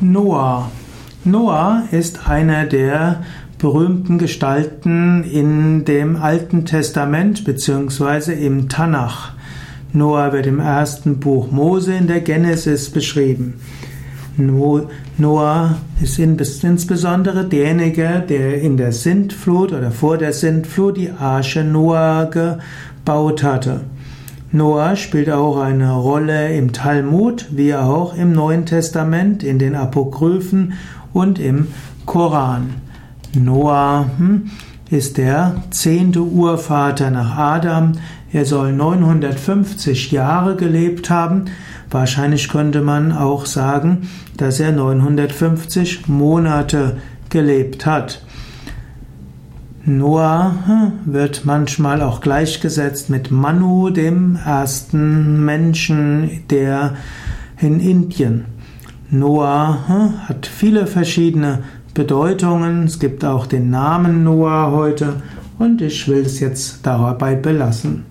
Noah. Noah ist einer der berühmten Gestalten in dem Alten Testament bzw. im Tanach. Noah wird im ersten Buch Mose in der Genesis beschrieben. Noah ist insbesondere derjenige, der in der Sintflut oder vor der Sintflut die Arche Noah gebaut hatte. Noah spielt auch eine Rolle im Talmud, wie auch im Neuen Testament, in den Apokryphen und im Koran. Noah hm, ist der zehnte Urvater nach Adam. Er soll 950 Jahre gelebt haben. Wahrscheinlich könnte man auch sagen, dass er 950 Monate gelebt hat. Noah hm, wird manchmal auch gleichgesetzt mit Manu, dem ersten Menschen, der in Indien. Noah hm, hat viele verschiedene Bedeutungen. Es gibt auch den Namen Noah heute und ich will es jetzt dabei belassen.